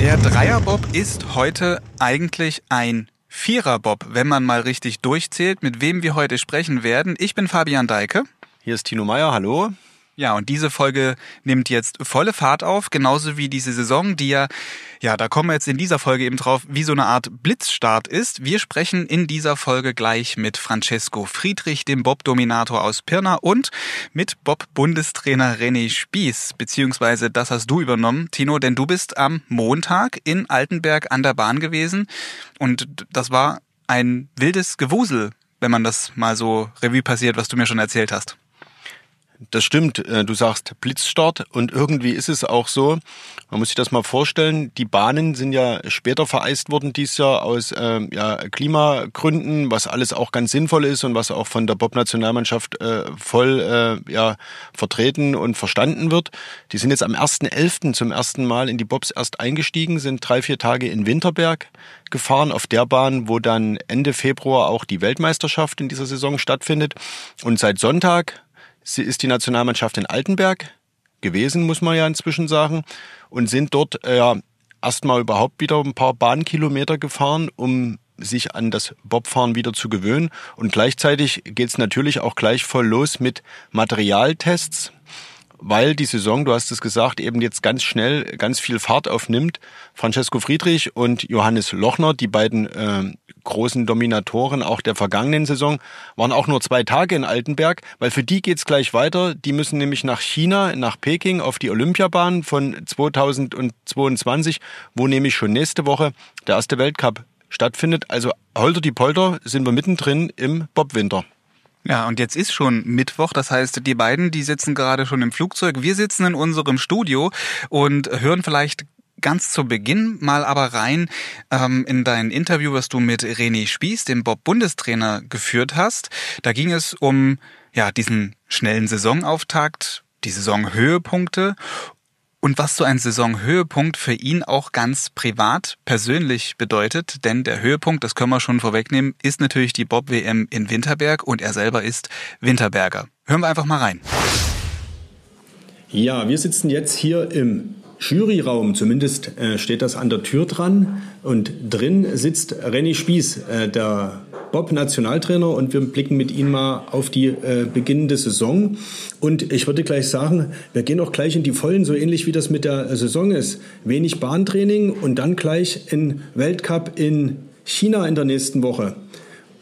Der Dreierbob ist heute eigentlich ein Viererbob, wenn man mal richtig durchzählt, mit wem wir heute sprechen werden. Ich bin Fabian Deike. Hier ist Tino Meyer, hallo. Ja, und diese Folge nimmt jetzt volle Fahrt auf, genauso wie diese Saison, die ja, ja, da kommen wir jetzt in dieser Folge eben drauf, wie so eine Art Blitzstart ist. Wir sprechen in dieser Folge gleich mit Francesco Friedrich, dem Bob-Dominator aus Pirna und mit Bob-Bundestrainer René Spieß, beziehungsweise das hast du übernommen, Tino, denn du bist am Montag in Altenberg an der Bahn gewesen und das war ein wildes Gewusel, wenn man das mal so Revue passiert, was du mir schon erzählt hast. Das stimmt, äh, du sagst Blitzstart und irgendwie ist es auch so. Man muss sich das mal vorstellen, die Bahnen sind ja später vereist worden dieses Jahr aus äh, ja, Klimagründen, was alles auch ganz sinnvoll ist und was auch von der Bob-Nationalmannschaft äh, voll äh, ja, vertreten und verstanden wird. Die sind jetzt am 1.11. zum ersten Mal in die Bobs erst eingestiegen, sind drei, vier Tage in Winterberg gefahren, auf der Bahn, wo dann Ende Februar auch die Weltmeisterschaft in dieser Saison stattfindet. Und seit Sonntag Sie ist die Nationalmannschaft in Altenberg gewesen, muss man ja inzwischen sagen, und sind dort äh, ja erstmal überhaupt wieder ein paar Bahnkilometer gefahren, um sich an das Bobfahren wieder zu gewöhnen. Und gleichzeitig geht es natürlich auch gleich voll los mit Materialtests weil die Saison, du hast es gesagt, eben jetzt ganz schnell ganz viel Fahrt aufnimmt. Francesco Friedrich und Johannes Lochner, die beiden äh, großen Dominatoren auch der vergangenen Saison, waren auch nur zwei Tage in Altenberg, weil für die geht's gleich weiter. Die müssen nämlich nach China, nach Peking auf die Olympiabahn von 2022, wo nämlich schon nächste Woche der erste Weltcup stattfindet. Also holter die Polter sind wir mittendrin im Bobwinter. Ja, und jetzt ist schon Mittwoch, das heißt, die beiden, die sitzen gerade schon im Flugzeug. Wir sitzen in unserem Studio und hören vielleicht ganz zu Beginn mal aber rein ähm, in dein Interview, was du mit René Spieß, dem Bob-Bundestrainer, geführt hast. Da ging es um ja diesen schnellen Saisonauftakt, die Saisonhöhepunkte und was so ein Saisonhöhepunkt für ihn auch ganz privat, persönlich bedeutet, denn der Höhepunkt, das können wir schon vorwegnehmen, ist natürlich die Bob-WM in Winterberg und er selber ist Winterberger. Hören wir einfach mal rein. Ja, wir sitzen jetzt hier im Juryraum, zumindest äh, steht das an der Tür dran. Und drin sitzt Renny Spieß, äh, der Bob-Nationaltrainer, und wir blicken mit ihm mal auf die äh, beginnende Saison. Und ich würde gleich sagen, wir gehen auch gleich in die Vollen, so ähnlich wie das mit der Saison ist. Wenig Bahntraining und dann gleich in Weltcup in China in der nächsten Woche.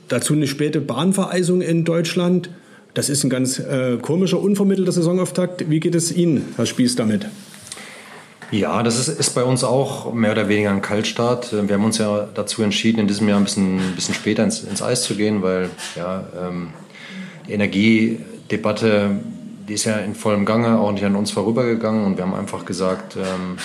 Dazu eine späte Bahnvereisung in Deutschland. Das ist ein ganz äh, komischer, unvermittelter Saisonauftakt. Wie geht es Ihnen, Herr Spieß, damit? Ja, das ist, ist bei uns auch mehr oder weniger ein Kaltstart. Wir haben uns ja dazu entschieden, in diesem Jahr ein bisschen, ein bisschen später ins, ins Eis zu gehen, weil ja, ähm, die Energiedebatte, die ist ja in vollem Gange, auch nicht an uns vorübergegangen. Und wir haben einfach gesagt, ähm,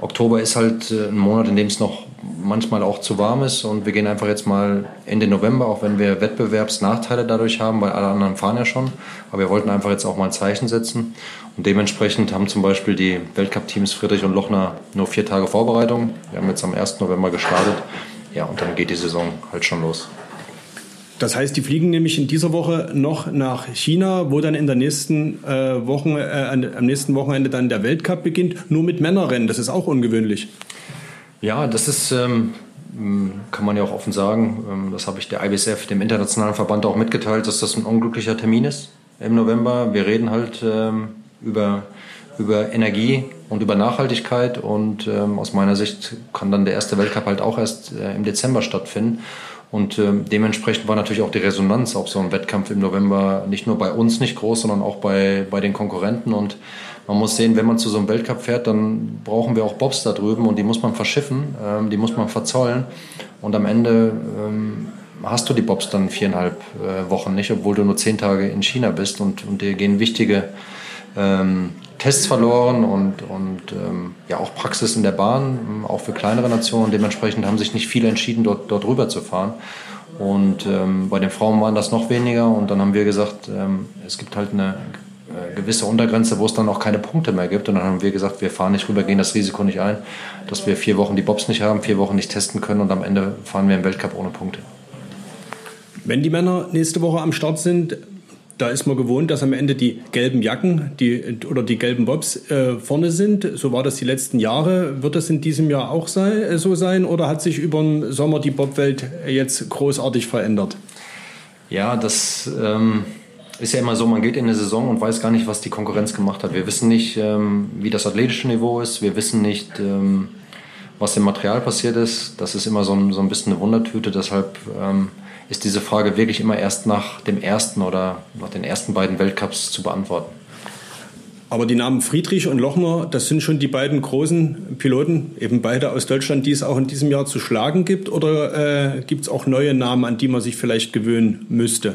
Oktober ist halt äh, ein Monat, in dem es noch manchmal auch zu warm ist. Und wir gehen einfach jetzt mal Ende November, auch wenn wir Wettbewerbsnachteile dadurch haben, weil alle anderen fahren ja schon. Aber wir wollten einfach jetzt auch mal ein Zeichen setzen. Und dementsprechend haben zum Beispiel die Weltcup-Teams Friedrich und Lochner nur vier Tage Vorbereitung. Wir haben jetzt am 1. November gestartet. Ja, und dann geht die Saison halt schon los. Das heißt, die fliegen nämlich in dieser Woche noch nach China, wo dann in der nächsten äh, Wochen, äh, am nächsten Wochenende dann der Weltcup beginnt, nur mit Männerrennen. Das ist auch ungewöhnlich. Ja, das ist, ähm, kann man ja auch offen sagen, ähm, das habe ich der IBSF, dem internationalen Verband, auch mitgeteilt, dass das ein unglücklicher Termin ist im November. Wir reden halt ähm, über, über Energie und über Nachhaltigkeit. Und ähm, aus meiner Sicht kann dann der erste Weltcup halt auch erst äh, im Dezember stattfinden. Und ähm, dementsprechend war natürlich auch die Resonanz auf so einem Wettkampf im November nicht nur bei uns nicht groß, sondern auch bei, bei den Konkurrenten. Und man muss sehen, wenn man zu so einem Weltcup fährt, dann brauchen wir auch Bobs da drüben und die muss man verschiffen, ähm, die muss man verzollen. Und am Ende ähm, hast du die Bobs dann viereinhalb äh, Wochen nicht, obwohl du nur zehn Tage in China bist und, und dir gehen wichtige ähm, Tests verloren und, und ähm, ja auch Praxis in der Bahn, ähm, auch für kleinere Nationen. Dementsprechend haben sich nicht viele entschieden, dort, dort rüber zu fahren. Und ähm, bei den Frauen waren das noch weniger. Und dann haben wir gesagt, es gibt halt eine gewisse Untergrenze, wo es dann auch keine Punkte mehr gibt. Und dann haben wir gesagt, wir fahren nicht rüber, gehen das Risiko nicht ein, dass wir vier Wochen die Bobs nicht haben, vier Wochen nicht testen können und am Ende fahren wir im Weltcup ohne Punkte. Wenn die Männer nächste Woche am Start sind, da ist man gewohnt, dass am Ende die gelben Jacken die, oder die gelben Bobs äh, vorne sind. So war das die letzten Jahre. Wird das in diesem Jahr auch sei, äh, so sein oder hat sich über den Sommer die Bobwelt jetzt großartig verändert? Ja, das ähm, ist ja immer so, man geht in eine Saison und weiß gar nicht, was die Konkurrenz gemacht hat. Wir wissen nicht, ähm, wie das athletische Niveau ist. Wir wissen nicht, ähm, was im Material passiert ist. Das ist immer so ein, so ein bisschen eine Wundertüte. Deshalb ähm, ist diese Frage wirklich immer erst nach dem ersten oder nach den ersten beiden Weltcups zu beantworten. Aber die Namen Friedrich und Lochner, das sind schon die beiden großen Piloten, eben beide aus Deutschland, die es auch in diesem Jahr zu schlagen gibt? Oder äh, gibt es auch neue Namen, an die man sich vielleicht gewöhnen müsste?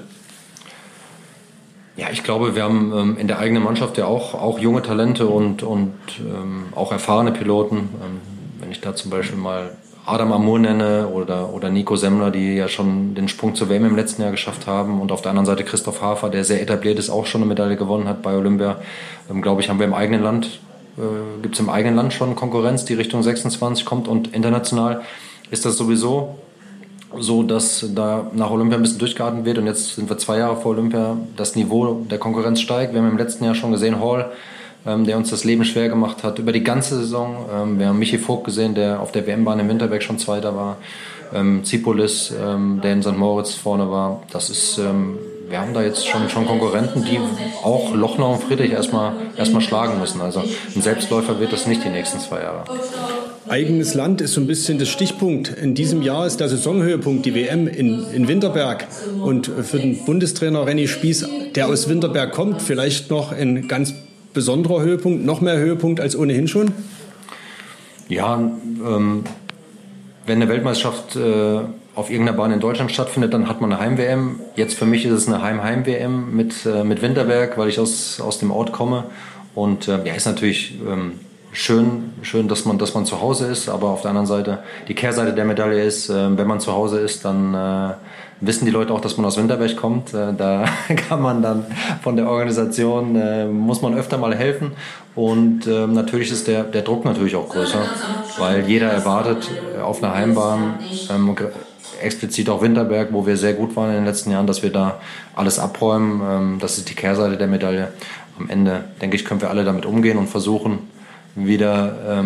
Ja, ich glaube, wir haben ähm, in der eigenen Mannschaft ja auch, auch junge Talente und, und ähm, auch erfahrene Piloten. Ähm, wenn ich da zum Beispiel mal Adam Amur nenne oder, oder Nico Semmler, die ja schon den Sprung zur WM im letzten Jahr geschafft haben. Und auf der anderen Seite Christoph Hafer, der sehr etabliert ist, auch schon eine Medaille gewonnen hat bei Olympia. Ähm, Glaube ich, haben wir im eigenen Land, äh, gibt es im eigenen Land schon Konkurrenz, die Richtung 26 kommt. Und international ist das sowieso so, dass da nach Olympia ein bisschen durchgeatmet wird. Und jetzt sind wir zwei Jahre vor Olympia, das Niveau der Konkurrenz steigt. Wir haben im letzten Jahr schon gesehen, Hall ähm, der uns das Leben schwer gemacht hat über die ganze Saison. Ähm, wir haben Michi Vogt gesehen, der auf der WM-Bahn im Winterberg schon Zweiter war. Ähm, Zipolis, ähm, der in St. Moritz vorne war. Das ist, ähm, wir haben da jetzt schon, schon Konkurrenten, die auch Lochner und Friedrich erstmal, erstmal schlagen müssen. Also ein Selbstläufer wird das nicht die nächsten zwei Jahre. Eigenes Land ist so ein bisschen das Stichpunkt. In diesem Jahr ist der Saisonhöhepunkt die WM in, in Winterberg. Und für den Bundestrainer Renny Spieß, der aus Winterberg kommt, vielleicht noch ein ganz besonderer Höhepunkt, noch mehr Höhepunkt als ohnehin schon? Ja, ähm, wenn eine Weltmeisterschaft äh, auf irgendeiner Bahn in Deutschland stattfindet, dann hat man eine Heim-WM. Jetzt für mich ist es eine Heim-Heim-WM mit, äh, mit Winterberg, weil ich aus, aus dem Ort komme. Und äh, ja, ist natürlich ähm, schön, schön dass, man, dass man zu Hause ist, aber auf der anderen Seite, die Kehrseite der Medaille ist, äh, wenn man zu Hause ist, dann äh, wissen die Leute auch, dass man aus Winterberg kommt. Äh, da kann man dann von der Organisation, äh, muss man öfter mal helfen. Und ähm, natürlich ist der, der Druck natürlich auch größer, weil jeder erwartet auf einer Heimbahn, ähm, explizit auch Winterberg, wo wir sehr gut waren in den letzten Jahren, dass wir da alles abräumen. Ähm, das ist die Kehrseite der Medaille. Am Ende, denke ich, können wir alle damit umgehen und versuchen, wieder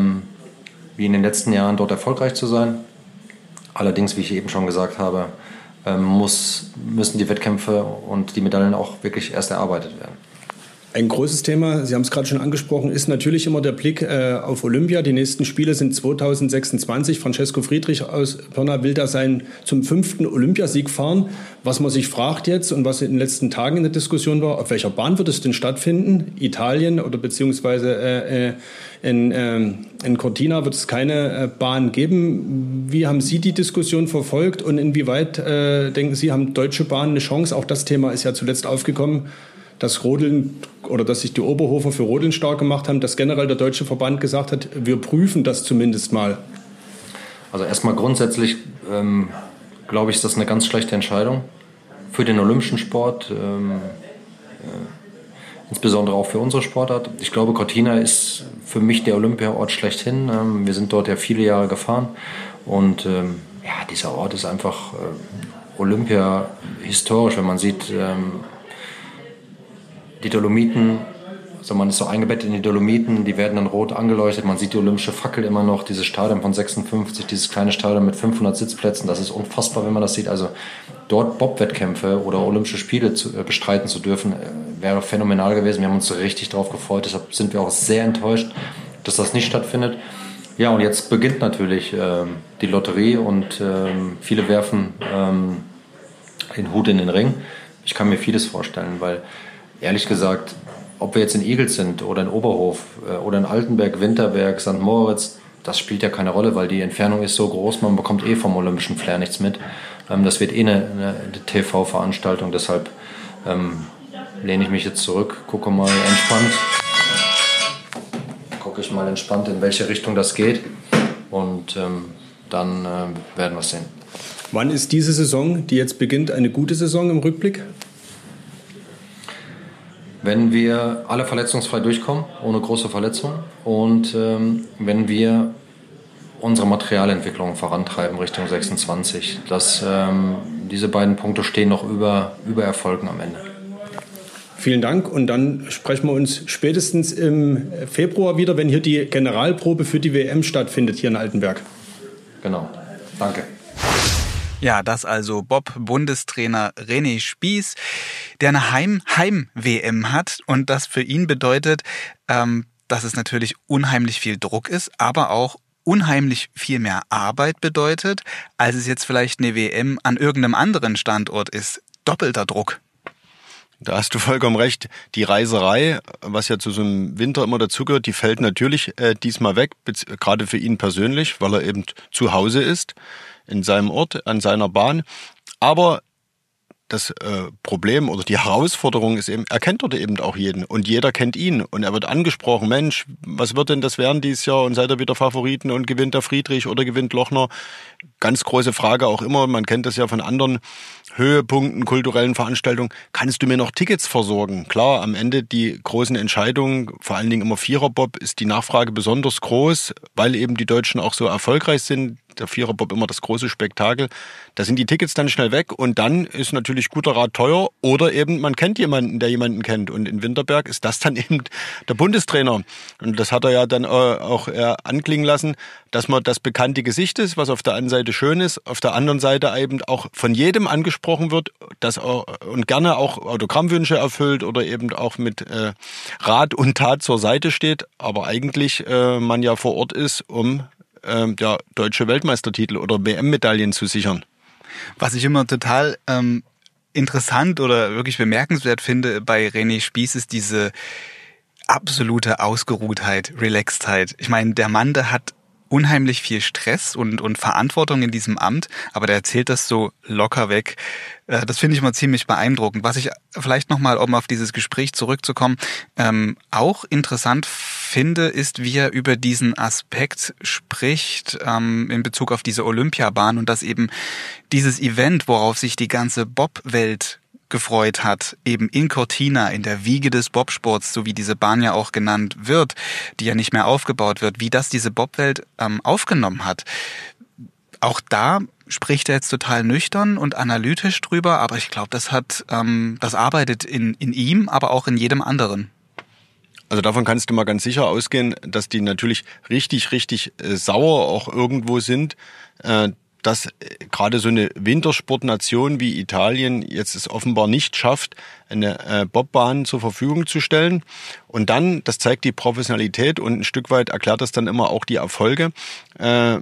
wie in den letzten Jahren dort erfolgreich zu sein. Allerdings, wie ich eben schon gesagt habe, ähm, muss, müssen die Wettkämpfe und die Medaillen auch wirklich erst erarbeitet werden. Ein großes Thema, Sie haben es gerade schon angesprochen, ist natürlich immer der Blick äh, auf Olympia. Die nächsten Spiele sind 2026. Francesco Friedrich aus Pirna will da sein zum fünften Olympiasieg fahren. Was man sich fragt jetzt und was in den letzten Tagen in der Diskussion war, auf welcher Bahn wird es denn stattfinden? Italien oder beziehungsweise äh, äh in, äh, in Cortina wird es keine äh, Bahn geben. Wie haben Sie die Diskussion verfolgt und inwieweit äh, denken Sie, haben deutsche Bahnen eine Chance? Auch das Thema ist ja zuletzt aufgekommen dass Rodeln oder dass sich die Oberhofer für Rodeln stark gemacht haben, dass generell der Deutsche Verband gesagt hat, wir prüfen das zumindest mal? Also erstmal grundsätzlich ähm, glaube ich, ist das eine ganz schlechte Entscheidung für den olympischen Sport, ähm, äh, insbesondere auch für unsere Sportart. Ich glaube, Cortina ist für mich der Olympiaort schlechthin. Ähm, wir sind dort ja viele Jahre gefahren und ähm, ja, dieser Ort ist einfach äh, Olympia historisch, wenn man sieht, ähm, die Dolomiten, also man ist so eingebettet in die Dolomiten, die werden dann rot angeleuchtet, man sieht die olympische Fackel immer noch, dieses Stadion von 56, dieses kleine Stadion mit 500 Sitzplätzen, das ist unfassbar, wenn man das sieht. Also dort Bob-Wettkämpfe oder Olympische Spiele zu, äh, bestreiten zu dürfen, äh, wäre phänomenal gewesen. Wir haben uns richtig darauf gefreut, deshalb sind wir auch sehr enttäuscht, dass das nicht stattfindet. Ja, und jetzt beginnt natürlich ähm, die Lotterie und ähm, viele werfen ähm, den Hut in den Ring. Ich kann mir vieles vorstellen, weil ehrlich gesagt, ob wir jetzt in Igels sind oder in Oberhof äh, oder in Altenberg, Winterberg, St. Moritz, das spielt ja keine Rolle, weil die Entfernung ist so groß, man bekommt eh vom olympischen Flair nichts mit. Ähm, das wird eh eine, eine TV-Veranstaltung, deshalb ähm, lehne ich mich jetzt zurück, gucke mal entspannt, gucke ich mal entspannt, in welche Richtung das geht und ähm, dann äh, werden wir es sehen. Wann ist diese Saison, die jetzt beginnt, eine gute Saison im Rückblick? Wenn wir alle verletzungsfrei durchkommen, ohne große Verletzungen und ähm, wenn wir unsere Materialentwicklung vorantreiben Richtung 26. Das, ähm, diese beiden Punkte stehen noch über, über Erfolgen am Ende. vielen Dank. Und dann sprechen wir uns spätestens im Februar wieder, wenn hier die Generalprobe für die WM stattfindet, hier in Altenberg. Genau. Danke. Ja, das also Bob-Bundestrainer René Spieß, der eine Heim-Heim-WM hat und das für ihn bedeutet, ähm, dass es natürlich unheimlich viel Druck ist, aber auch unheimlich viel mehr Arbeit bedeutet, als es jetzt vielleicht eine WM an irgendeinem anderen Standort ist. Doppelter Druck. Da hast du vollkommen recht. Die Reiserei, was ja zu so einem Winter immer dazugehört, die fällt natürlich äh, diesmal weg, gerade für ihn persönlich, weil er eben zu Hause ist, in seinem Ort, an seiner Bahn. Aber das äh, Problem oder die Herausforderung ist eben, er kennt dort eben auch jeden und jeder kennt ihn und er wird angesprochen, Mensch, was wird denn das werden dieses Jahr und seid ihr wieder Favoriten und gewinnt der Friedrich oder gewinnt Lochner? Ganz große Frage auch immer, man kennt das ja von anderen Höhepunkten, kulturellen Veranstaltungen, kannst du mir noch Tickets versorgen? Klar, am Ende die großen Entscheidungen, vor allen Dingen immer Viererbob, ist die Nachfrage besonders groß, weil eben die Deutschen auch so erfolgreich sind der Viererbob immer das große Spektakel. Da sind die Tickets dann schnell weg und dann ist natürlich guter Rat teuer oder eben man kennt jemanden, der jemanden kennt. Und in Winterberg ist das dann eben der Bundestrainer. Und das hat er ja dann äh, auch anklingen lassen, dass man das bekannte Gesicht ist, was auf der einen Seite schön ist, auf der anderen Seite eben auch von jedem angesprochen wird, das auch, und gerne auch Autogrammwünsche erfüllt oder eben auch mit äh, Rat und Tat zur Seite steht, aber eigentlich äh, man ja vor Ort ist, um ähm, ja, deutsche Weltmeistertitel oder WM-Medaillen zu sichern. Was ich immer total ähm, interessant oder wirklich bemerkenswert finde bei René Spieß ist diese absolute Ausgeruhtheit, Relaxedheit. Ich meine, der Mann, der hat unheimlich viel Stress und, und Verantwortung in diesem Amt, aber der erzählt das so locker weg. Äh, das finde ich mal ziemlich beeindruckend. Was ich vielleicht nochmal, um auf dieses Gespräch zurückzukommen, ähm, auch interessant finde, ist, wie er über diesen Aspekt spricht ähm, in Bezug auf diese Olympiabahn und dass eben dieses Event, worauf sich die ganze Bob-Welt gefreut hat, eben in Cortina, in der Wiege des Bobsports, so wie diese Bahn ja auch genannt wird, die ja nicht mehr aufgebaut wird, wie das diese Bobwelt ähm, aufgenommen hat. Auch da spricht er jetzt total nüchtern und analytisch drüber, aber ich glaube, das hat, ähm, das arbeitet in, in ihm, aber auch in jedem anderen. Also davon kannst du mal ganz sicher ausgehen, dass die natürlich richtig, richtig äh, sauer auch irgendwo sind, äh, dass äh, gerade so eine Wintersportnation wie Italien jetzt es offenbar nicht schafft, eine äh, Bobbahn zur Verfügung zu stellen. Und dann, das zeigt die Professionalität und ein Stück weit erklärt das dann immer auch die Erfolge, äh,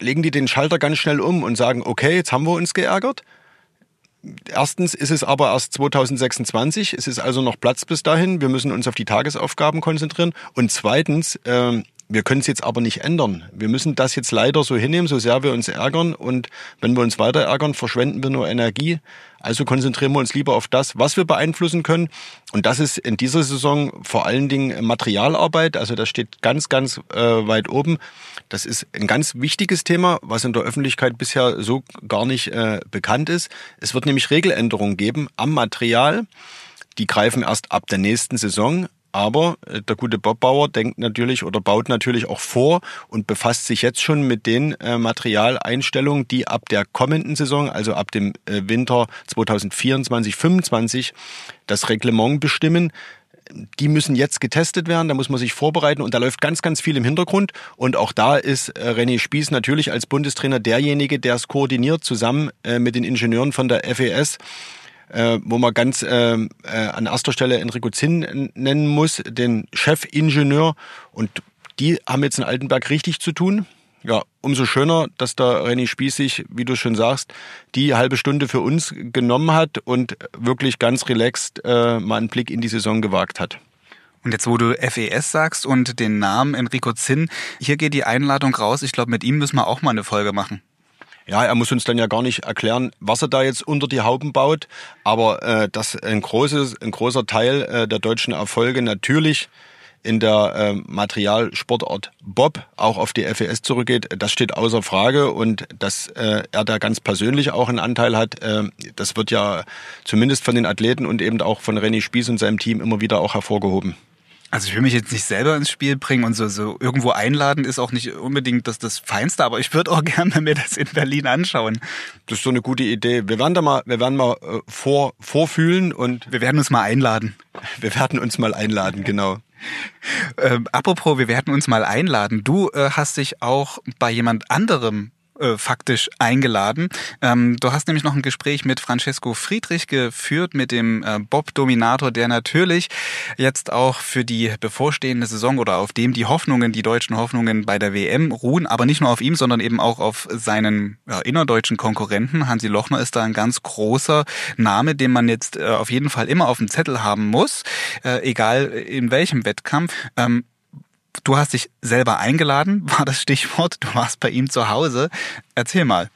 legen die den Schalter ganz schnell um und sagen, okay, jetzt haben wir uns geärgert. Erstens ist es aber erst 2026, es ist also noch Platz bis dahin. Wir müssen uns auf die Tagesaufgaben konzentrieren. Und zweitens, äh, wir können es jetzt aber nicht ändern. Wir müssen das jetzt leider so hinnehmen, so sehr wir uns ärgern. Und wenn wir uns weiter ärgern, verschwenden wir nur Energie. Also konzentrieren wir uns lieber auf das, was wir beeinflussen können. Und das ist in dieser Saison vor allen Dingen Materialarbeit. Also das steht ganz, ganz äh, weit oben. Das ist ein ganz wichtiges Thema, was in der Öffentlichkeit bisher so gar nicht äh, bekannt ist. Es wird nämlich Regeländerungen geben am Material. Die greifen erst ab der nächsten Saison. Aber äh, der gute Bobbauer denkt natürlich oder baut natürlich auch vor und befasst sich jetzt schon mit den äh, Materialeinstellungen, die ab der kommenden Saison, also ab dem äh, Winter 2024, 25 das Reglement bestimmen die müssen jetzt getestet werden, da muss man sich vorbereiten und da läuft ganz, ganz viel im Hintergrund. Und auch da ist René Spieß natürlich als Bundestrainer derjenige, der es koordiniert, zusammen mit den Ingenieuren von der FES äh, wo man ganz äh, äh, an erster Stelle Enrico Zinn nennen muss, den Chefingenieur. Und die haben jetzt in Altenberg richtig zu tun. Ja, umso schöner, dass der René Spieß sich, wie du schon sagst, die halbe Stunde für uns genommen hat und wirklich ganz relaxed äh, mal einen Blick in die Saison gewagt hat. Und jetzt, wo du FES sagst und den Namen Enrico Zinn, hier geht die Einladung raus. Ich glaube, mit ihm müssen wir auch mal eine Folge machen. Ja, er muss uns dann ja gar nicht erklären, was er da jetzt unter die Hauben baut, aber äh, dass ein, großes, ein großer Teil äh, der deutschen Erfolge natürlich in der äh, Materialsportart Bob auch auf die FES zurückgeht, das steht außer Frage und dass äh, er da ganz persönlich auch einen Anteil hat, äh, das wird ja zumindest von den Athleten und eben auch von René Spieß und seinem Team immer wieder auch hervorgehoben. Also ich will mich jetzt nicht selber ins Spiel bringen und so, so irgendwo einladen ist auch nicht unbedingt das, das Feinste, aber ich würde auch gerne mir das in Berlin anschauen. Das ist so eine gute Idee. Wir werden da mal, wir werden mal äh, vor, vorfühlen und wir werden uns mal einladen. Wir werden uns mal einladen, genau. Ähm, apropos, wir werden uns mal einladen. Du äh, hast dich auch bei jemand anderem äh, faktisch eingeladen. Ähm, du hast nämlich noch ein Gespräch mit Francesco Friedrich geführt, mit dem äh, Bob-Dominator, der natürlich jetzt auch für die bevorstehende Saison oder auf dem die Hoffnungen, die deutschen Hoffnungen bei der WM ruhen, aber nicht nur auf ihm, sondern eben auch auf seinen ja, innerdeutschen Konkurrenten. Hansi Lochner ist da ein ganz großer Name, den man jetzt äh, auf jeden Fall immer auf dem Zettel haben muss, äh, egal in welchem Wettkampf. Ähm, Du hast dich selber eingeladen, war das Stichwort. Du warst bei ihm zu Hause. Erzähl mal.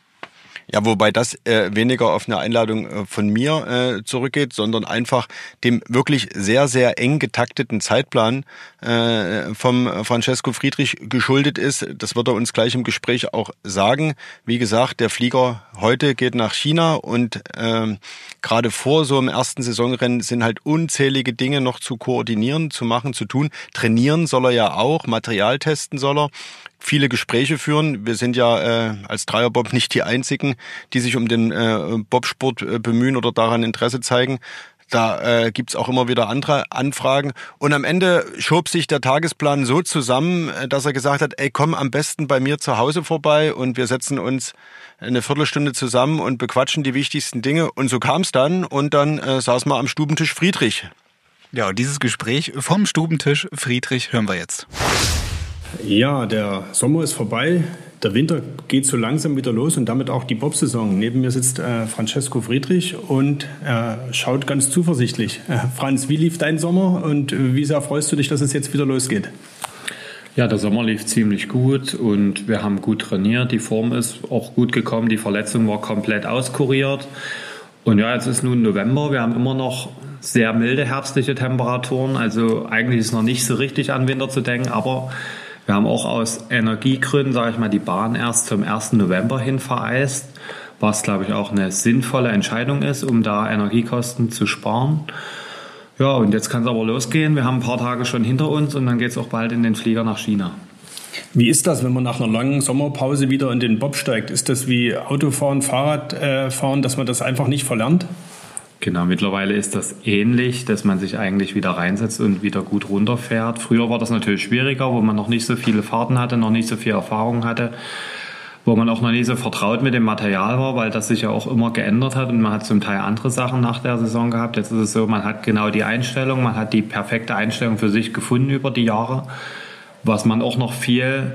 Ja, wobei das äh, weniger auf eine Einladung äh, von mir äh, zurückgeht, sondern einfach dem wirklich sehr, sehr eng getakteten Zeitplan äh, vom Francesco Friedrich geschuldet ist. Das wird er uns gleich im Gespräch auch sagen. Wie gesagt, der Flieger heute geht nach China und äh, gerade vor so einem ersten Saisonrennen sind halt unzählige Dinge noch zu koordinieren, zu machen, zu tun. Trainieren soll er ja auch, Material testen soll er viele Gespräche führen. Wir sind ja äh, als Dreierbob nicht die einzigen, die sich um den äh, Bobsport äh, bemühen oder daran Interesse zeigen. Da äh, gibt auch immer wieder andere Anfragen. Und am Ende schob sich der Tagesplan so zusammen, äh, dass er gesagt hat, ey, komm am besten bei mir zu Hause vorbei und wir setzen uns eine Viertelstunde zusammen und bequatschen die wichtigsten Dinge. Und so kam es dann und dann äh, saß man am Stubentisch Friedrich. Ja, und dieses Gespräch vom Stubentisch Friedrich hören wir jetzt. Ja, der Sommer ist vorbei. Der Winter geht so langsam wieder los und damit auch die Bob-Saison. Neben mir sitzt äh, Francesco Friedrich und er schaut ganz zuversichtlich. Äh, Franz, wie lief dein Sommer und äh, wie sehr freust du dich, dass es jetzt wieder losgeht? Ja, der Sommer lief ziemlich gut und wir haben gut trainiert. Die Form ist auch gut gekommen. Die Verletzung war komplett auskuriert. Und ja, jetzt ist nun November. Wir haben immer noch sehr milde herbstliche Temperaturen. Also eigentlich ist noch nicht so richtig an Winter zu denken, aber wir haben auch aus Energiegründen, sage ich mal, die Bahn erst zum 1. November hin vereist, was, glaube ich, auch eine sinnvolle Entscheidung ist, um da Energiekosten zu sparen. Ja, und jetzt kann es aber losgehen. Wir haben ein paar Tage schon hinter uns und dann geht es auch bald in den Flieger nach China. Wie ist das, wenn man nach einer langen Sommerpause wieder in den Bob steigt? Ist das wie Autofahren, Fahrradfahren, dass man das einfach nicht verlernt? Genau, mittlerweile ist das ähnlich, dass man sich eigentlich wieder reinsetzt und wieder gut runterfährt. Früher war das natürlich schwieriger, wo man noch nicht so viele Fahrten hatte, noch nicht so viel Erfahrung hatte, wo man auch noch nicht so vertraut mit dem Material war, weil das sich ja auch immer geändert hat und man hat zum Teil andere Sachen nach der Saison gehabt. Jetzt ist es so, man hat genau die Einstellung, man hat die perfekte Einstellung für sich gefunden über die Jahre, was man auch noch viel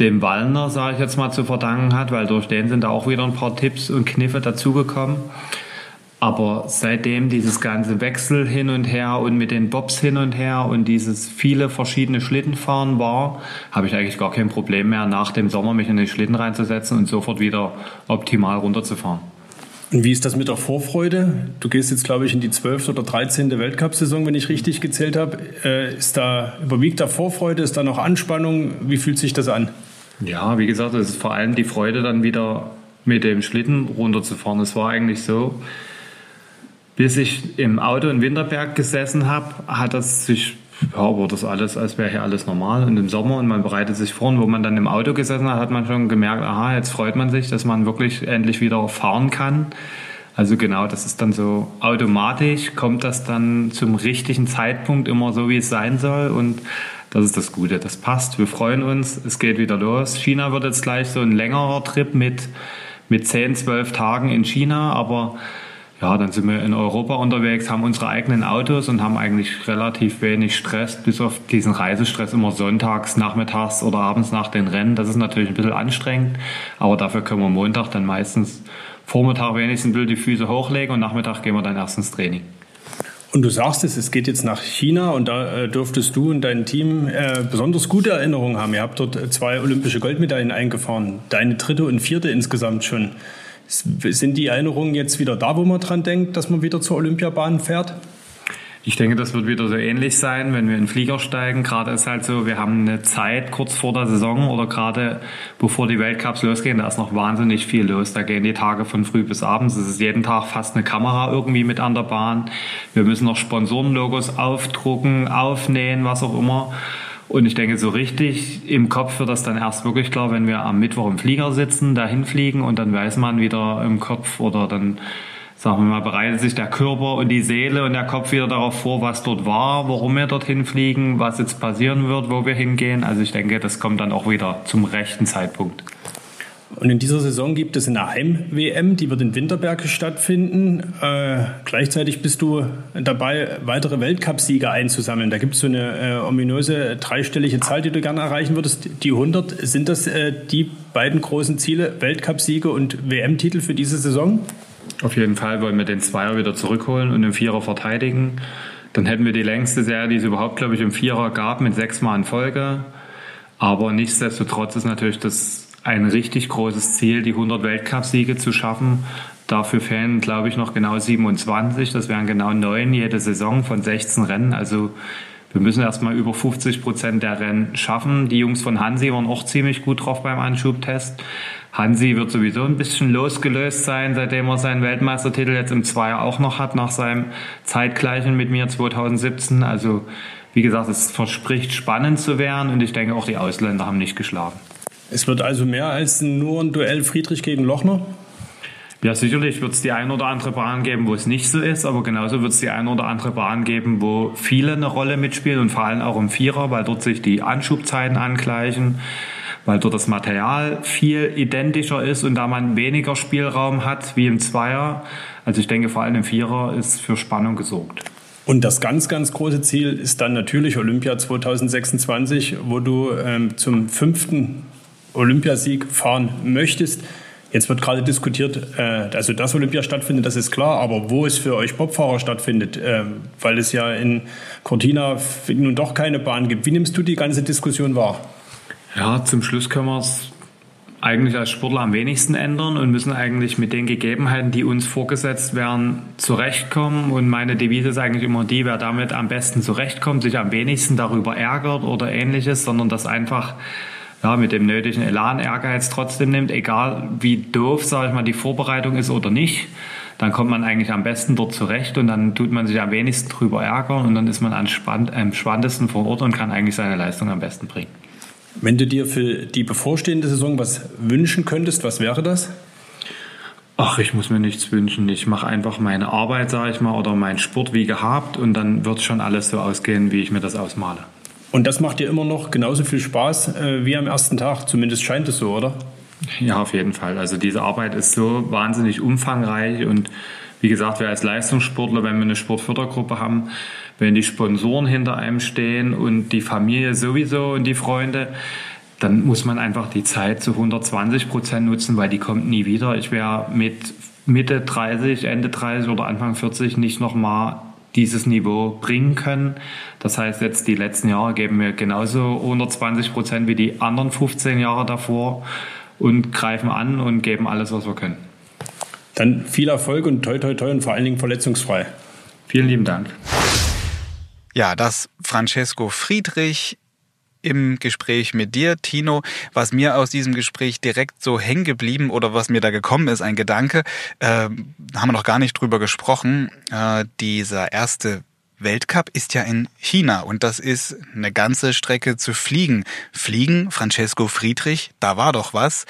dem Wallner, sage ich jetzt mal, zu verdanken hat, weil durch den sind da auch wieder ein paar Tipps und Kniffe dazugekommen. Aber seitdem dieses ganze Wechsel hin und her und mit den Bobs hin und her und dieses viele verschiedene Schlittenfahren war, habe ich eigentlich gar kein Problem mehr, nach dem Sommer mich in den Schlitten reinzusetzen und sofort wieder optimal runterzufahren. Und wie ist das mit der Vorfreude? Du gehst jetzt, glaube ich, in die 12. oder 13. Weltcup-Saison, wenn ich richtig gezählt habe. Äh, ist da, überwiegt da Vorfreude? Ist da noch Anspannung? Wie fühlt sich das an? Ja, wie gesagt, es ist vor allem die Freude, dann wieder mit dem Schlitten runterzufahren. Es war eigentlich so, bis ich im Auto in Winterberg gesessen habe, hat das sich, ja, war das alles, als wäre hier alles normal. Und im Sommer und man bereitet sich vor, und wo man dann im Auto gesessen hat, hat man schon gemerkt, aha, jetzt freut man sich, dass man wirklich endlich wieder fahren kann. Also genau, das ist dann so automatisch, kommt das dann zum richtigen Zeitpunkt immer so, wie es sein soll. Und das ist das Gute, das passt. Wir freuen uns, es geht wieder los. China wird jetzt gleich so ein längerer Trip mit, mit 10, 12 Tagen in China, aber ja, dann sind wir in Europa unterwegs, haben unsere eigenen Autos und haben eigentlich relativ wenig Stress, bis auf diesen Reisestress immer sonntags, nachmittags oder abends nach den Rennen. Das ist natürlich ein bisschen anstrengend, aber dafür können wir Montag dann meistens Vormittag wenigstens ein bisschen die Füße hochlegen und Nachmittag gehen wir dann erst ins Training. Und du sagst es, es geht jetzt nach China und da äh, dürftest du und dein Team äh, besonders gute Erinnerungen haben. Ihr habt dort äh, zwei olympische Goldmedaillen eingefahren, deine dritte und vierte insgesamt schon. Sind die Erinnerungen jetzt wieder da, wo man dran denkt, dass man wieder zur Olympiabahn fährt? Ich denke, das wird wieder so ähnlich sein, wenn wir in den Flieger steigen. Gerade ist halt so, wir haben eine Zeit kurz vor der Saison oder gerade bevor die Weltcups losgehen, da ist noch wahnsinnig viel los. Da gehen die Tage von früh bis abends. Es ist jeden Tag fast eine Kamera irgendwie mit an der Bahn. Wir müssen noch Sponsorenlogos aufdrucken, aufnähen, was auch immer. Und ich denke, so richtig im Kopf wird das dann erst wirklich klar, wenn wir am Mittwoch im Flieger sitzen, dahin fliegen und dann weiß man wieder im Kopf oder dann sagen wir mal, bereitet sich der Körper und die Seele und der Kopf wieder darauf vor, was dort war, warum wir dorthin fliegen, was jetzt passieren wird, wo wir hingehen. Also ich denke, das kommt dann auch wieder zum rechten Zeitpunkt. Und in dieser Saison gibt es eine Heim-WM, die wird in Winterberg stattfinden. Äh, gleichzeitig bist du dabei, weitere Weltcupsiege einzusammeln. Da gibt es so eine äh, ominöse dreistellige Zahl, die du gerne erreichen würdest. Die 100, sind das äh, die beiden großen Ziele, Weltcupsiege und WM-Titel für diese Saison? Auf jeden Fall wollen wir den Zweier wieder zurückholen und den Vierer verteidigen. Dann hätten wir die längste Serie, die es überhaupt, glaube ich, im Vierer gab, mit sechs Mal in Folge. Aber nichtsdestotrotz ist natürlich das ein richtig großes Ziel, die 100 Weltcupsiege zu schaffen. Dafür fehlen, glaube ich, noch genau 27. Das wären genau neun jede Saison von 16 Rennen. Also wir müssen erstmal über 50 Prozent der Rennen schaffen. Die Jungs von Hansi waren auch ziemlich gut drauf beim Anschubtest. Hansi wird sowieso ein bisschen losgelöst sein, seitdem er seinen Weltmeistertitel jetzt im Zweier auch noch hat, nach seinem Zeitgleichen mit mir 2017. Also wie gesagt, es verspricht spannend zu werden und ich denke auch die Ausländer haben nicht geschlafen. Es wird also mehr als nur ein Duell Friedrich gegen Lochner? Ja, sicherlich wird es die eine oder andere Bahn geben, wo es nicht so ist, aber genauso wird es die eine oder andere Bahn geben, wo viele eine Rolle mitspielen und vor allem auch im Vierer, weil dort sich die Anschubzeiten angleichen weil dort das Material viel identischer ist und da man weniger Spielraum hat wie im Zweier. Also ich denke, vor allem im Vierer ist für Spannung gesorgt. Und das ganz, ganz große Ziel ist dann natürlich Olympia 2026, wo du ähm, zum fünften Olympiasieg fahren möchtest. Jetzt wird gerade diskutiert, äh, also dass Olympia stattfindet, das ist klar, aber wo es für euch Bobfahrer stattfindet, äh, weil es ja in Cortina nun doch keine Bahn gibt. Wie nimmst du die ganze Diskussion wahr? Ja, zum Schluss können wir es eigentlich als Sportler am wenigsten ändern und müssen eigentlich mit den Gegebenheiten, die uns vorgesetzt werden, zurechtkommen. Und meine Devise ist eigentlich immer die, wer damit am besten zurechtkommt, sich am wenigsten darüber ärgert oder ähnliches, sondern das einfach ja, mit dem nötigen Elan, Ehrgeiz trotzdem nimmt, egal wie doof, sage ich mal, die Vorbereitung ist oder nicht, dann kommt man eigentlich am besten dort zurecht und dann tut man sich am wenigsten drüber ärgern und dann ist man am spannendsten vor Ort und kann eigentlich seine Leistung am besten bringen. Wenn du dir für die bevorstehende Saison was wünschen könntest, was wäre das? Ach, ich muss mir nichts wünschen. Ich mache einfach meine Arbeit, sage ich mal, oder meinen Sport wie gehabt und dann wird schon alles so ausgehen, wie ich mir das ausmale. Und das macht dir immer noch genauso viel Spaß äh, wie am ersten Tag. Zumindest scheint es so, oder? Ja, auf jeden Fall. Also diese Arbeit ist so wahnsinnig umfangreich und wie gesagt, wir als Leistungssportler, wenn wir eine Sportfördergruppe haben, wenn die Sponsoren hinter einem stehen und die Familie sowieso und die Freunde, dann muss man einfach die Zeit zu 120 Prozent nutzen, weil die kommt nie wieder. Ich wäre mit Mitte 30, Ende 30 oder Anfang 40 nicht nochmal dieses Niveau bringen können. Das heißt, jetzt die letzten Jahre geben wir genauso 120 Prozent wie die anderen 15 Jahre davor und greifen an und geben alles, was wir können. Dann viel Erfolg und toi toi toi und vor allen Dingen verletzungsfrei. Vielen lieben Dank. Ja, das Francesco Friedrich im Gespräch mit dir, Tino. Was mir aus diesem Gespräch direkt so hängen geblieben oder was mir da gekommen ist, ein Gedanke, äh, haben wir noch gar nicht drüber gesprochen. Äh, dieser erste Weltcup ist ja in China und das ist eine ganze Strecke zu fliegen. Fliegen, Francesco Friedrich, da war doch was.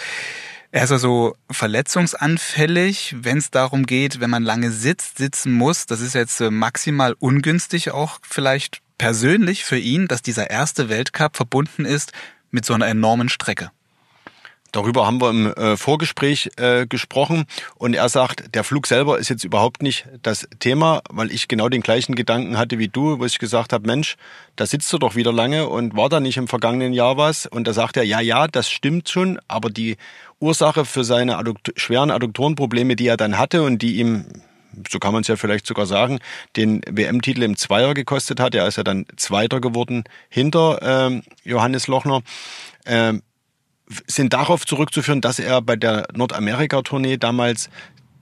Er ist also verletzungsanfällig, wenn es darum geht, wenn man lange sitzt, sitzen muss. Das ist jetzt äh, maximal ungünstig auch vielleicht persönlich für ihn, dass dieser erste Weltcup verbunden ist mit so einer enormen Strecke. Darüber haben wir im äh, Vorgespräch äh, gesprochen und er sagt, der Flug selber ist jetzt überhaupt nicht das Thema, weil ich genau den gleichen Gedanken hatte wie du, wo ich gesagt habe, Mensch, da sitzt du doch wieder lange und war da nicht im vergangenen Jahr was? Und da sagt er, ja, ja, das stimmt schon, aber die Ursache für seine Addukt schweren Adduktorenprobleme, die er dann hatte und die ihm so kann man es ja vielleicht sogar sagen, den WM-Titel im Zweier gekostet hat. Er ist ja dann Zweiter geworden hinter ähm, Johannes Lochner. Ähm, sind darauf zurückzuführen, dass er bei der Nordamerika-Tournee damals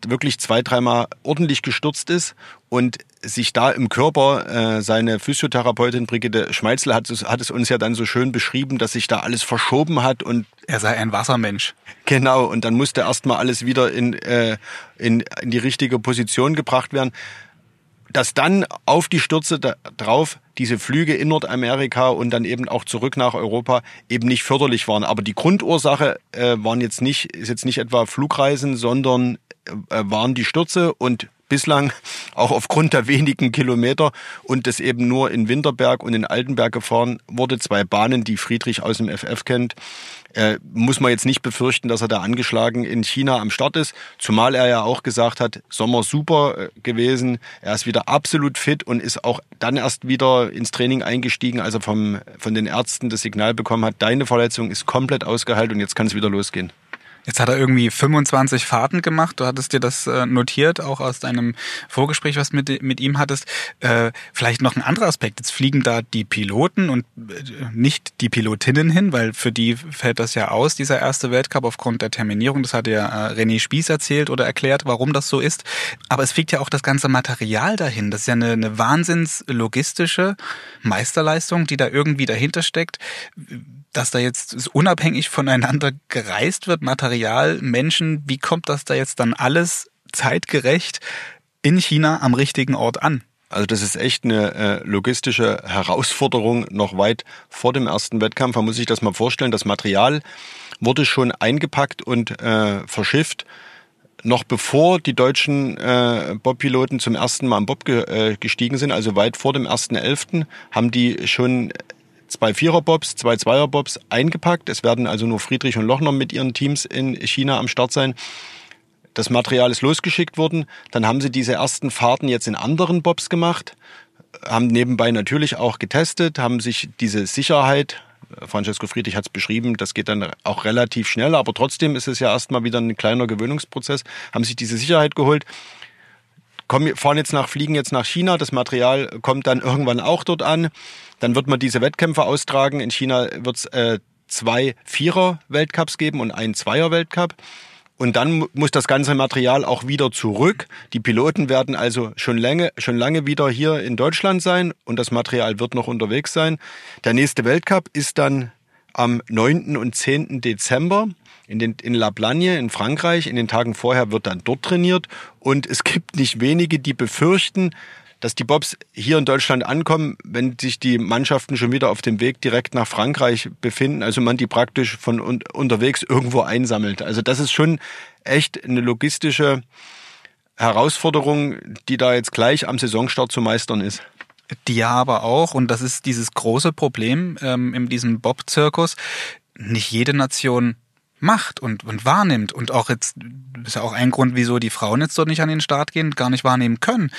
wirklich zwei, dreimal ordentlich gestürzt ist und sich da im Körper, äh, seine Physiotherapeutin Brigitte Schmeizl hat, hat es uns ja dann so schön beschrieben, dass sich da alles verschoben hat und er sei ein Wassermensch. Genau, und dann musste erstmal alles wieder in, äh, in, in die richtige Position gebracht werden dass dann auf die Stürze drauf diese Flüge in Nordamerika und dann eben auch zurück nach Europa eben nicht förderlich waren. Aber die Grundursache äh, waren jetzt nicht, ist jetzt nicht etwa Flugreisen, sondern äh, waren die Stürze und bislang auch aufgrund der wenigen Kilometer und das eben nur in Winterberg und in Altenberg gefahren wurde, zwei Bahnen, die Friedrich aus dem FF kennt, äh, muss man jetzt nicht befürchten, dass er da angeschlagen in China am Start ist. Zumal er ja auch gesagt hat, Sommer super äh, gewesen. Er ist wieder absolut fit und ist auch dann erst wieder ins Training eingestiegen, als er vom, von den Ärzten das Signal bekommen hat, deine Verletzung ist komplett ausgeheilt und jetzt kann es wieder losgehen. Jetzt hat er irgendwie 25 Fahrten gemacht. Du hattest dir das äh, notiert, auch aus deinem Vorgespräch, was mit, mit ihm hattest. Äh, vielleicht noch ein anderer Aspekt. Jetzt fliegen da die Piloten und äh, nicht die Pilotinnen hin, weil für die fällt das ja aus, dieser erste Weltcup aufgrund der Terminierung. Das hat ja René Spieß erzählt oder erklärt, warum das so ist. Aber es fliegt ja auch das ganze Material dahin. Das ist ja eine, eine wahnsinns logistische Meisterleistung, die da irgendwie dahinter steckt dass da jetzt unabhängig voneinander gereist wird, Material, Menschen, wie kommt das da jetzt dann alles zeitgerecht in China am richtigen Ort an? Also das ist echt eine äh, logistische Herausforderung noch weit vor dem ersten Wettkampf. Man muss sich das mal vorstellen. Das Material wurde schon eingepackt und äh, verschifft. Noch bevor die deutschen äh, Bobpiloten zum ersten Mal am Bob ge äh, gestiegen sind, also weit vor dem 1.11., haben die schon zwei Vierer-Bobs, zwei Zweier-Bobs eingepackt. Es werden also nur Friedrich und Lochner mit ihren Teams in China am Start sein. Das Material ist losgeschickt worden. Dann haben sie diese ersten Fahrten jetzt in anderen Bobs gemacht, haben nebenbei natürlich auch getestet, haben sich diese Sicherheit, Francesco Friedrich hat es beschrieben, das geht dann auch relativ schnell, aber trotzdem ist es ja erstmal wieder ein kleiner Gewöhnungsprozess, haben sich diese Sicherheit geholt kommen, fahren jetzt nach, fliegen jetzt nach China, das Material kommt dann irgendwann auch dort an. Dann wird man diese Wettkämpfe austragen. In China wird es äh, zwei Vierer-Weltcups geben und einen Zweier-Weltcup. Und dann muss das ganze Material auch wieder zurück. Die Piloten werden also schon lange, schon lange wieder hier in Deutschland sein und das Material wird noch unterwegs sein. Der nächste Weltcup ist dann am 9. und 10. Dezember in, den, in La Plagne in Frankreich. In den Tagen vorher wird dann dort trainiert. Und es gibt nicht wenige, die befürchten, dass die Bobs hier in Deutschland ankommen, wenn sich die Mannschaften schon wieder auf dem Weg direkt nach Frankreich befinden, also man die praktisch von un unterwegs irgendwo einsammelt. Also das ist schon echt eine logistische Herausforderung, die da jetzt gleich am Saisonstart zu meistern ist. Die ja aber auch, und das ist dieses große Problem ähm, in diesem Bob-Zirkus, nicht jede Nation macht und, und wahrnimmt und auch jetzt, ist ja auch ein Grund, wieso die Frauen jetzt dort nicht an den Start gehen, gar nicht wahrnehmen können,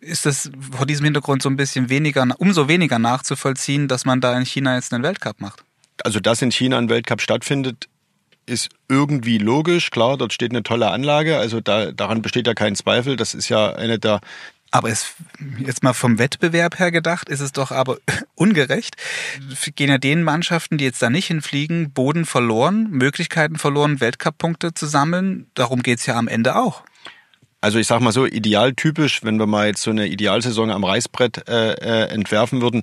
ist es vor diesem Hintergrund so ein bisschen weniger, umso weniger nachzuvollziehen, dass man da in China jetzt einen Weltcup macht. Also, dass in China ein Weltcup stattfindet, ist irgendwie logisch. Klar, dort steht eine tolle Anlage, also da, daran besteht ja kein Zweifel. Das ist ja eine der aber es, jetzt mal vom Wettbewerb her gedacht, ist es doch aber ungerecht. Gehen ja den Mannschaften, die jetzt da nicht hinfliegen, Boden verloren, Möglichkeiten verloren, Weltcup-Punkte zu sammeln. Darum geht's ja am Ende auch. Also ich sag mal so, idealtypisch, wenn wir mal jetzt so eine Idealsaison am Reißbrett äh, äh, entwerfen würden,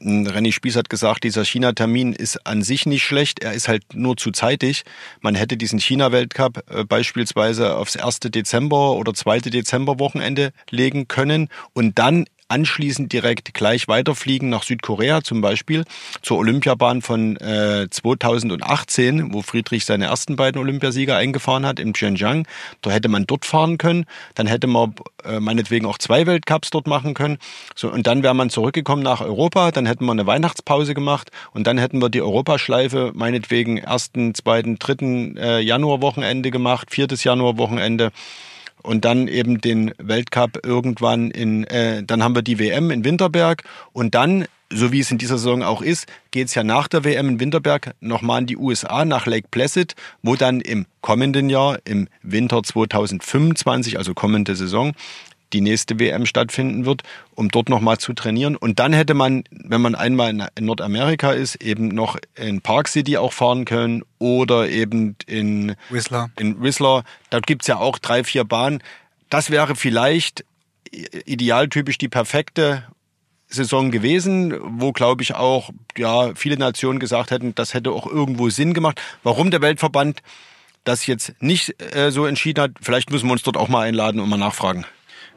René Spieß hat gesagt, dieser China-Termin ist an sich nicht schlecht, er ist halt nur zu zeitig. Man hätte diesen China-Weltcup äh, beispielsweise aufs 1. Dezember oder 2. Dezember Wochenende legen können und dann anschließend direkt gleich weiterfliegen nach Südkorea zum Beispiel zur Olympiabahn von äh, 2018, wo Friedrich seine ersten beiden Olympiasieger eingefahren hat, in Pyeongchang. Da hätte man dort fahren können. Dann hätte man äh, meinetwegen auch zwei Weltcups dort machen können. So, und dann wäre man zurückgekommen nach Europa. Dann hätten wir eine Weihnachtspause gemacht und dann hätten wir die Europaschleife meinetwegen ersten, zweiten, dritten äh, Januarwochenende gemacht, viertes Januarwochenende und dann eben den Weltcup irgendwann in, äh, dann haben wir die WM in Winterberg und dann, so wie es in dieser Saison auch ist, geht es ja nach der WM in Winterberg nochmal in die USA, nach Lake Placid, wo dann im kommenden Jahr, im Winter 2025, also kommende Saison, die nächste WM stattfinden wird, um dort nochmal zu trainieren. Und dann hätte man, wenn man einmal in Nordamerika ist, eben noch in Park City auch fahren können oder eben in Whistler. In Whistler. Dort gibt's ja auch drei, vier Bahnen. Das wäre vielleicht idealtypisch die perfekte Saison gewesen, wo glaube ich auch ja viele Nationen gesagt hätten, das hätte auch irgendwo Sinn gemacht. Warum der Weltverband das jetzt nicht äh, so entschieden hat, vielleicht müssen wir uns dort auch mal einladen und mal nachfragen.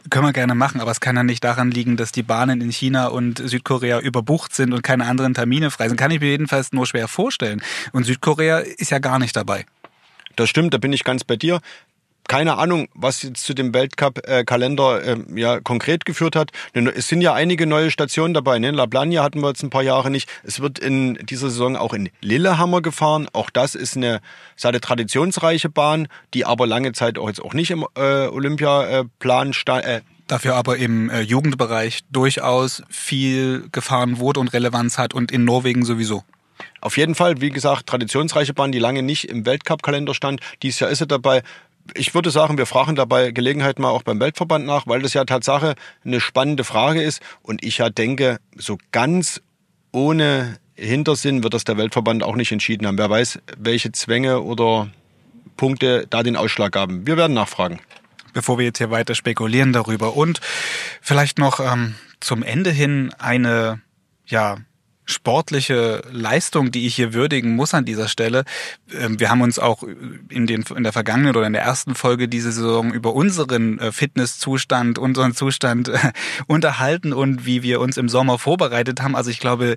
Können wir gerne machen, aber es kann ja nicht daran liegen, dass die Bahnen in China und Südkorea überbucht sind und keine anderen Termine frei sind. Kann ich mir jedenfalls nur schwer vorstellen. Und Südkorea ist ja gar nicht dabei. Das stimmt, da bin ich ganz bei dir keine Ahnung, was jetzt zu dem Weltcup-Kalender äh, ja konkret geführt hat. Es sind ja einige neue Stationen dabei. Ne? Lablania hatten wir jetzt ein paar Jahre nicht. Es wird in dieser Saison auch in Lillehammer gefahren. Auch das ist eine, ist eine traditionsreiche Bahn, die aber lange Zeit auch jetzt auch nicht im äh, Olympiaplan stand. Äh, dafür aber im äh, Jugendbereich durchaus viel gefahren wurde und Relevanz hat und in Norwegen sowieso. Auf jeden Fall, wie gesagt, traditionsreiche Bahn, die lange nicht im Weltcup-Kalender stand. Dieses Jahr ist sie dabei ich würde sagen, wir fragen dabei Gelegenheit mal auch beim Weltverband nach, weil das ja Tatsache eine spannende Frage ist. Und ich ja denke, so ganz ohne Hintersinn wird das der Weltverband auch nicht entschieden haben. Wer weiß, welche Zwänge oder Punkte da den Ausschlag haben. Wir werden nachfragen. Bevor wir jetzt hier weiter spekulieren darüber und vielleicht noch ähm, zum Ende hin eine ja sportliche Leistung, die ich hier würdigen muss an dieser Stelle. Ähm, wir haben uns auch in, den, in der vergangenen oder in der ersten Folge diese Saison über unseren äh, Fitnesszustand, unseren Zustand äh, unterhalten und wie wir uns im Sommer vorbereitet haben. Also ich glaube,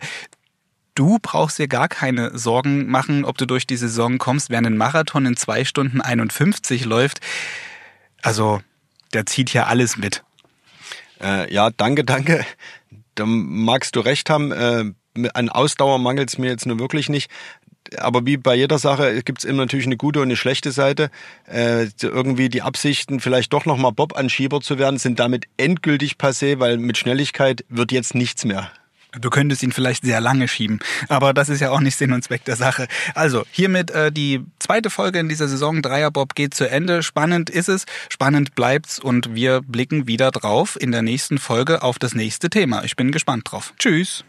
du brauchst dir gar keine Sorgen machen, ob du durch die Saison kommst, während ein Marathon in zwei Stunden 51 läuft. Also, der zieht hier alles mit. Äh, ja, danke, danke. Da magst du recht haben. Äh, an Ausdauer mangelt es mir jetzt nur wirklich nicht. Aber wie bei jeder Sache gibt es immer natürlich eine gute und eine schlechte Seite. Äh, irgendwie die Absichten, vielleicht doch nochmal Bob-Anschieber zu werden, sind damit endgültig passé, weil mit Schnelligkeit wird jetzt nichts mehr. Du könntest ihn vielleicht sehr lange schieben, aber das ist ja auch nicht Sinn und Zweck der Sache. Also hiermit äh, die zweite Folge in dieser Saison Dreierbob geht zu Ende. Spannend ist es, spannend bleibt's und wir blicken wieder drauf in der nächsten Folge auf das nächste Thema. Ich bin gespannt drauf. Tschüss.